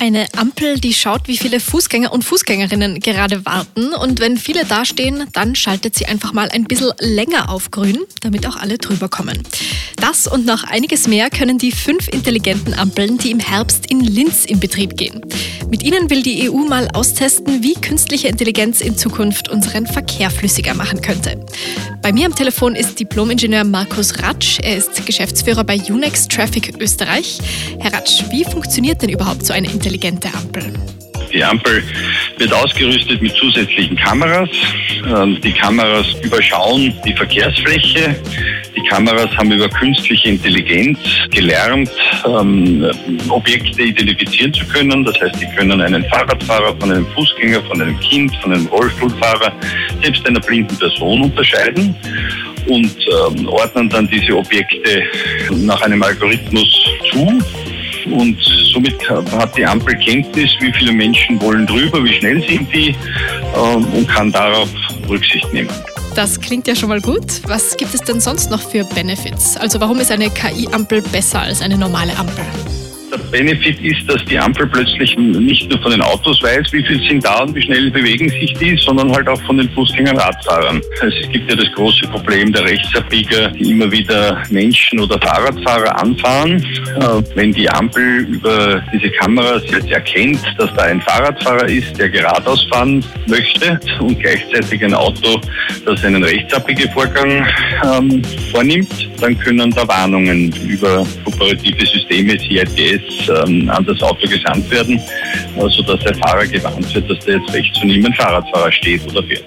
Eine Ampel, die schaut, wie viele Fußgänger und Fußgängerinnen gerade warten. Und wenn viele dastehen, dann schaltet sie einfach mal ein bisschen länger auf grün, damit auch alle drüber kommen. Das und noch einiges mehr können die fünf intelligenten Ampeln, die im Herbst in Linz in Betrieb gehen. Mit ihnen will die EU mal austesten, wie künstliche Intelligenz in Zukunft unseren Verkehr flüssiger machen könnte. Bei mir am Telefon ist Diplomingenieur Markus Ratsch. Er ist Geschäftsführer bei Unex Traffic Österreich. Herr Ratsch, wie funktioniert denn überhaupt so eine intelligente Ampel? Die Ampel wird ausgerüstet mit zusätzlichen Kameras. Ähm, die Kameras überschauen die Verkehrsfläche. Kameras haben über künstliche Intelligenz gelernt, ähm, Objekte identifizieren zu können. Das heißt, sie können einen Fahrradfahrer von einem Fußgänger, von einem Kind, von einem Rollstuhlfahrer, selbst einer blinden Person unterscheiden und ähm, ordnen dann diese Objekte nach einem Algorithmus zu und somit hat die Ampel Kenntnis, wie viele Menschen wollen drüber, wie schnell sind die ähm, und kann darauf Rücksicht nehmen. Das klingt ja schon mal gut. Was gibt es denn sonst noch für Benefits? Also warum ist eine KI-Ampel besser als eine normale Ampel? Der Benefit ist, dass die Ampel plötzlich nicht nur von den Autos weiß, wie viel sind da und wie schnell bewegen sich die, sondern halt auch von den Fußgängern Radfahrern. Also es gibt ja das große Problem der Rechtsabbieger, die immer wieder Menschen oder Fahrradfahrer anfahren. Wenn die Ampel über diese Kameras jetzt erkennt, dass da ein Fahrradfahrer ist, der geradeaus fahren möchte und gleichzeitig ein Auto, das einen Rechtsabbiegevorgang ähm, vornimmt, dann können da Warnungen über operative Systeme, CITS, ähm, an das Auto gesandt werden, sodass der Fahrer gewarnt wird, dass da jetzt rechts von ihm ein Fahrradfahrer steht oder fährt.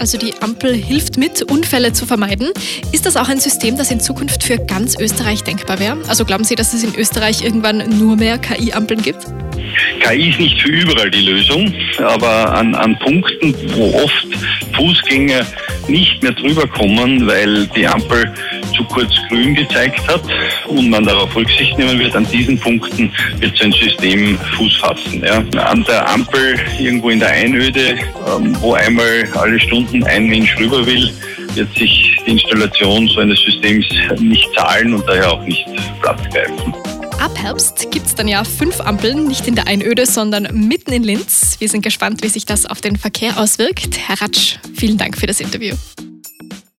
Also die Ampel hilft mit, Unfälle zu vermeiden. Ist das auch ein System, das in Zukunft für ganz Österreich denkbar wäre? Also glauben Sie, dass es in Österreich irgendwann nur mehr KI-Ampeln gibt? KI ist nicht für überall die Lösung, aber an, an Punkten, wo oft Fußgänger nicht mehr drüber kommen, weil die Ampel zu kurz grün gezeigt hat und man darauf Rücksicht nehmen wird. An diesen Punkten wird so ein System Fuß fassen. Ja. An der Ampel irgendwo in der Einöde, ähm, wo einmal alle Stunden ein Mensch rüber will, wird sich die Installation so eines Systems nicht zahlen und daher auch nicht Platz greifen. Ab Herbst gibt es dann ja fünf Ampeln, nicht in der Einöde, sondern mitten in Linz. Wir sind gespannt, wie sich das auf den Verkehr auswirkt. Herr Ratsch, vielen Dank für das Interview.